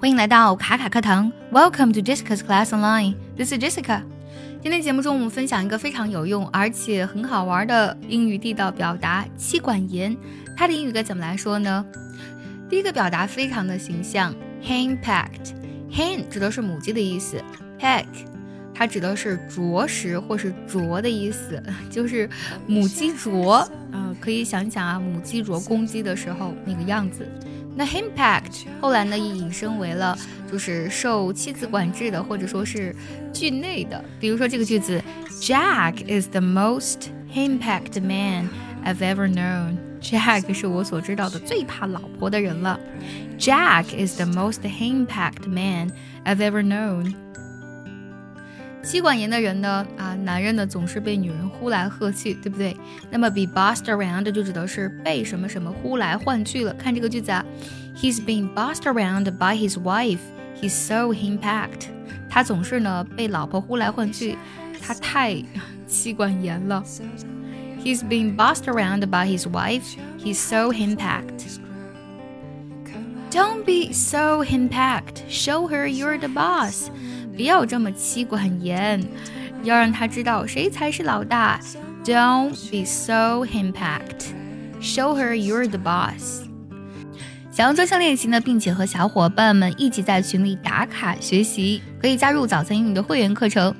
欢迎来到卡卡课堂，Welcome to Jessica's Class Online. This is Jessica. 今天节目中我们分享一个非常有用而且很好玩的英语地道表达“妻管严”。它的英语该怎么来说呢？第一个表达非常的形象，hen packed。hen 指的是母鸡的意思，peck 它指的是啄食或是啄的意思，就是母鸡啄。嗯，可以想想啊，母鸡啄公鸡的时候那个样子。那 hen packed 后来呢，也引申为了就是受妻子管制的，或者说是惧内的。比如说这个句子，Jack is the most hen packed man I've ever known。Jack 是我所知道的最怕老婆的人了。Jack is the most hen packed man I've ever known。 妻管严的人呢，啊，男人呢总是被女人呼来喝去，对不对？那么 be bossed around 就指的是被什么什么呼来唤去了。看这个句子啊，He's being bossed around by his wife. He's so hen packed. 他总是呢被老婆呼来唤去，他太妻管严了。He's being bossed around by his wife. He's so hen packed. Don't be so hen packed. Show her you're the boss. 不要这么妻管严，要让他知道谁才是老大。Don't be so impact. Show her you're the boss. 想要专项练习呢，并且和小伙伴们一起在群里打卡学习，可以加入早餐英语的会员课程。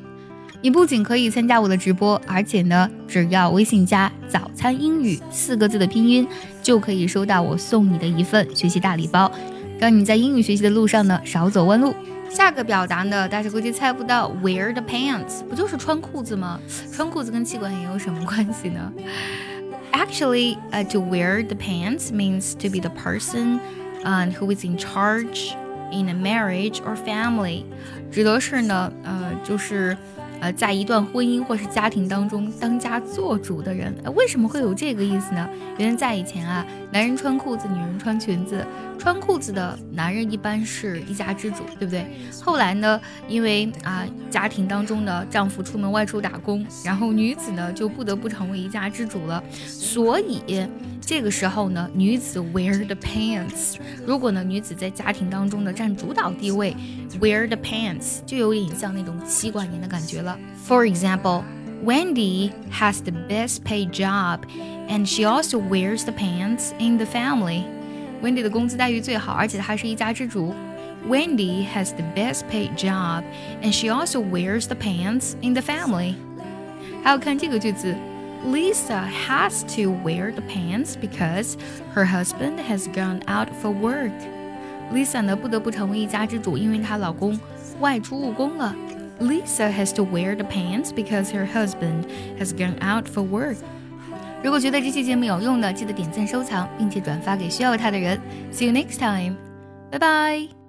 你不仅可以参加我的直播，而且呢，只要微信加“早餐英语”四个字的拼音，就可以收到我送你的一份学习大礼包，让你在英语学习的路上呢少走弯路。下个表达呢，大家估计猜不到，wear the pants 不就是穿裤子吗？穿裤子跟气管炎有什么关系呢？Actually, uh, to wear the pants means to be the person, uh, who is in charge in a marriage or family，指的是呢，呃，就是。呃，在一段婚姻或是家庭当中当家做主的人，为什么会有这个意思呢？原来在以前啊，男人穿裤子，女人穿裙子，穿裤子的男人一般是一家之主，对不对？后来呢，因为啊，家庭当中的丈夫出门外出打工，然后女子呢就不得不成为一家之主了，所以。这个时候呢，女子 wear the pants。如果呢，女子在家庭当中呢占主导地位，wear the pants 就有点像那种妻管严的感觉了。For example, Wendy has the best paid job, and she also wears the pants in the family. Wendy 的工资待遇最好，而且她是一家之主。Wendy has the best paid job, and she also wears the pants in the family. 还有看这个句子。Lisa has to wear the pants because her husband has gone out for work. Lisa 呢不得不成为一家之主，因为她老公外出务工了。 Lisa has to wear the pants because her husband has gone out for work. 如果觉得这期节目有用呢，记得点赞、收藏，并且转发给需要它的人。See you next time. Bye bye.